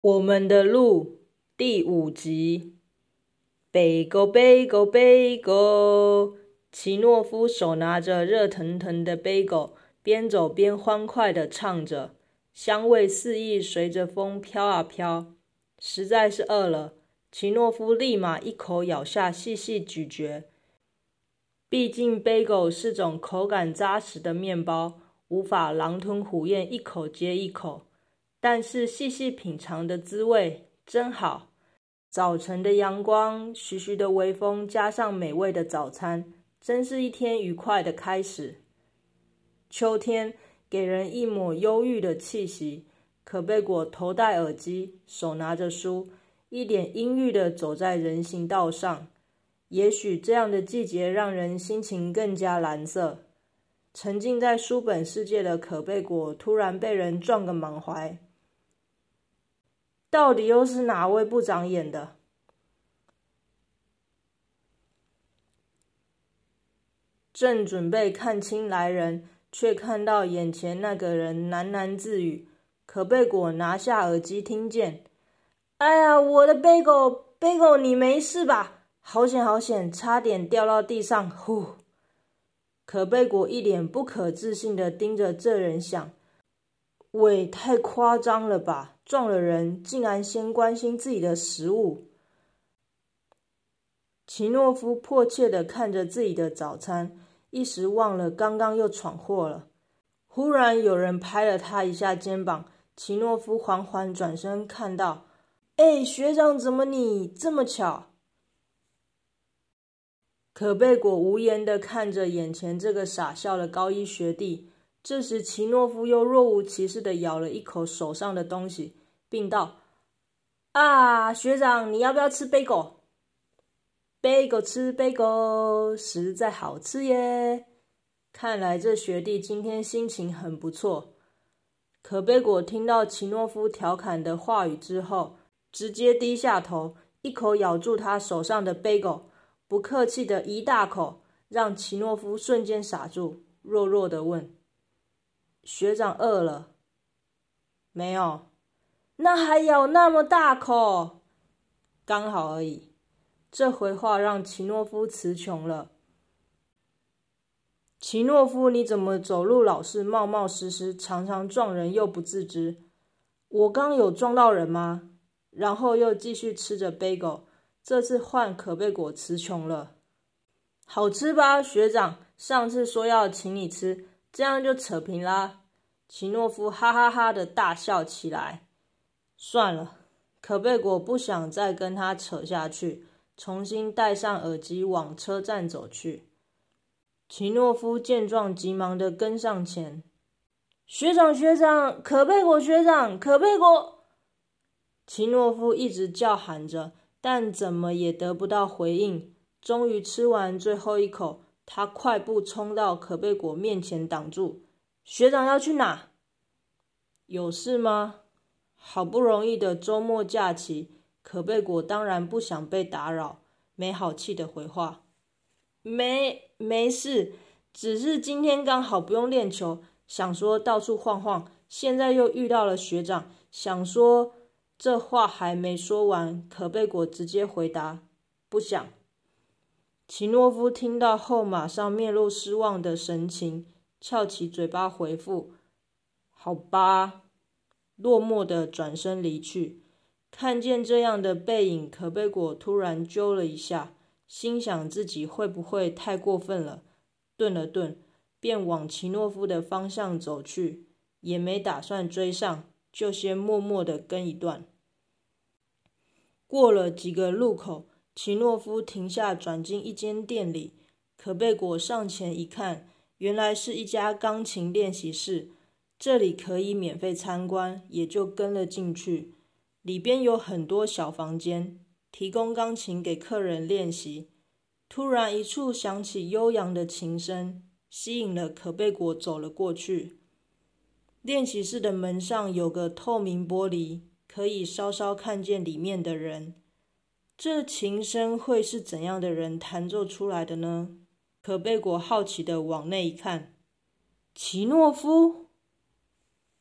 我们的路第五集。Bagel, bagel, bagel。奇诺夫手拿着热腾腾的 bagel，边走边欢快地唱着，香味四溢，随着风飘啊飘。实在是饿了，奇诺夫立马一口咬下，细细咀嚼。毕竟 bagel 是种口感扎实的面包，无法狼吞虎咽，一口接一口。但是细细品尝的滋味真好。早晨的阳光，徐徐的微风，加上美味的早餐，真是一天愉快的开始。秋天给人一抹忧郁的气息。可贝果头戴耳机，手拿着书，一脸阴郁的走在人行道上。也许这样的季节让人心情更加蓝色。沉浸在书本世界的可贝果突然被人撞个满怀。到底又是哪位不长眼的？正准备看清来人，却看到眼前那个人喃喃自语。可贝果拿下耳机，听见：“哎呀，我的贝果，贝果，你没事吧？好险，好险，差点掉到地上！”呼！可贝果一脸不可置信地盯着这人，想。喂，太夸张了吧！撞了人，竟然先关心自己的食物。奇诺夫迫切的看着自己的早餐，一时忘了刚刚又闯祸了。忽然有人拍了他一下肩膀，奇诺夫缓缓转身，看到，哎，学长，怎么你这么巧？可贝果无言的看着眼前这个傻笑的高一学弟。这时，奇诺夫又若无其事的咬了一口手上的东西，并道：“啊，学长，你要不要吃贝果？贝果吃贝果，实在好吃耶！看来这学弟今天心情很不错。”可贝果听到奇诺夫调侃的话语之后，直接低下头，一口咬住他手上的贝果，不客气的一大口，让奇诺夫瞬间傻住，弱弱的问。学长饿了没有？那还咬那么大口？刚好而已。这回话让奇诺夫词穷了。奇诺夫，你怎么走路老是冒冒失失，常常撞人又不自知？我刚有撞到人吗？然后又继续吃着 bagel，，这次换可贝果词穷了。好吃吧，学长？上次说要请你吃。这样就扯平啦！奇诺夫哈哈哈的大笑起来。算了，可贝果不想再跟他扯下去，重新戴上耳机往车站走去。奇诺夫见状，急忙的跟上前。学长，学长，可贝果学长，可贝果！奇诺夫一直叫喊着，但怎么也得不到回应。终于吃完最后一口。他快步冲到可贝果面前，挡住：“学长要去哪？有事吗？”好不容易的周末假期，可贝果当然不想被打扰，没好气的回话：“没，没事，只是今天刚好不用练球，想说到处晃晃。现在又遇到了学长，想说……”这话还没说完，可贝果直接回答：“不想。”奇诺夫听到后，马上面露失望的神情，翘起嘴巴回复：“好吧。”落寞的转身离去。看见这样的背影，可贝果突然揪了一下，心想自己会不会太过分了？顿了顿，便往奇诺夫的方向走去，也没打算追上，就先默默的跟一段。过了几个路口。奇诺夫停下，转进一间店里。可贝果上前一看，原来是一家钢琴练习室。这里可以免费参观，也就跟了进去。里边有很多小房间，提供钢琴给客人练习。突然，一处响起悠扬的琴声，吸引了可贝果，走了过去。练习室的门上有个透明玻璃，可以稍稍看见里面的人。这琴声会是怎样的人弹奏出来的呢？可贝果好奇的往内一看，奇诺夫。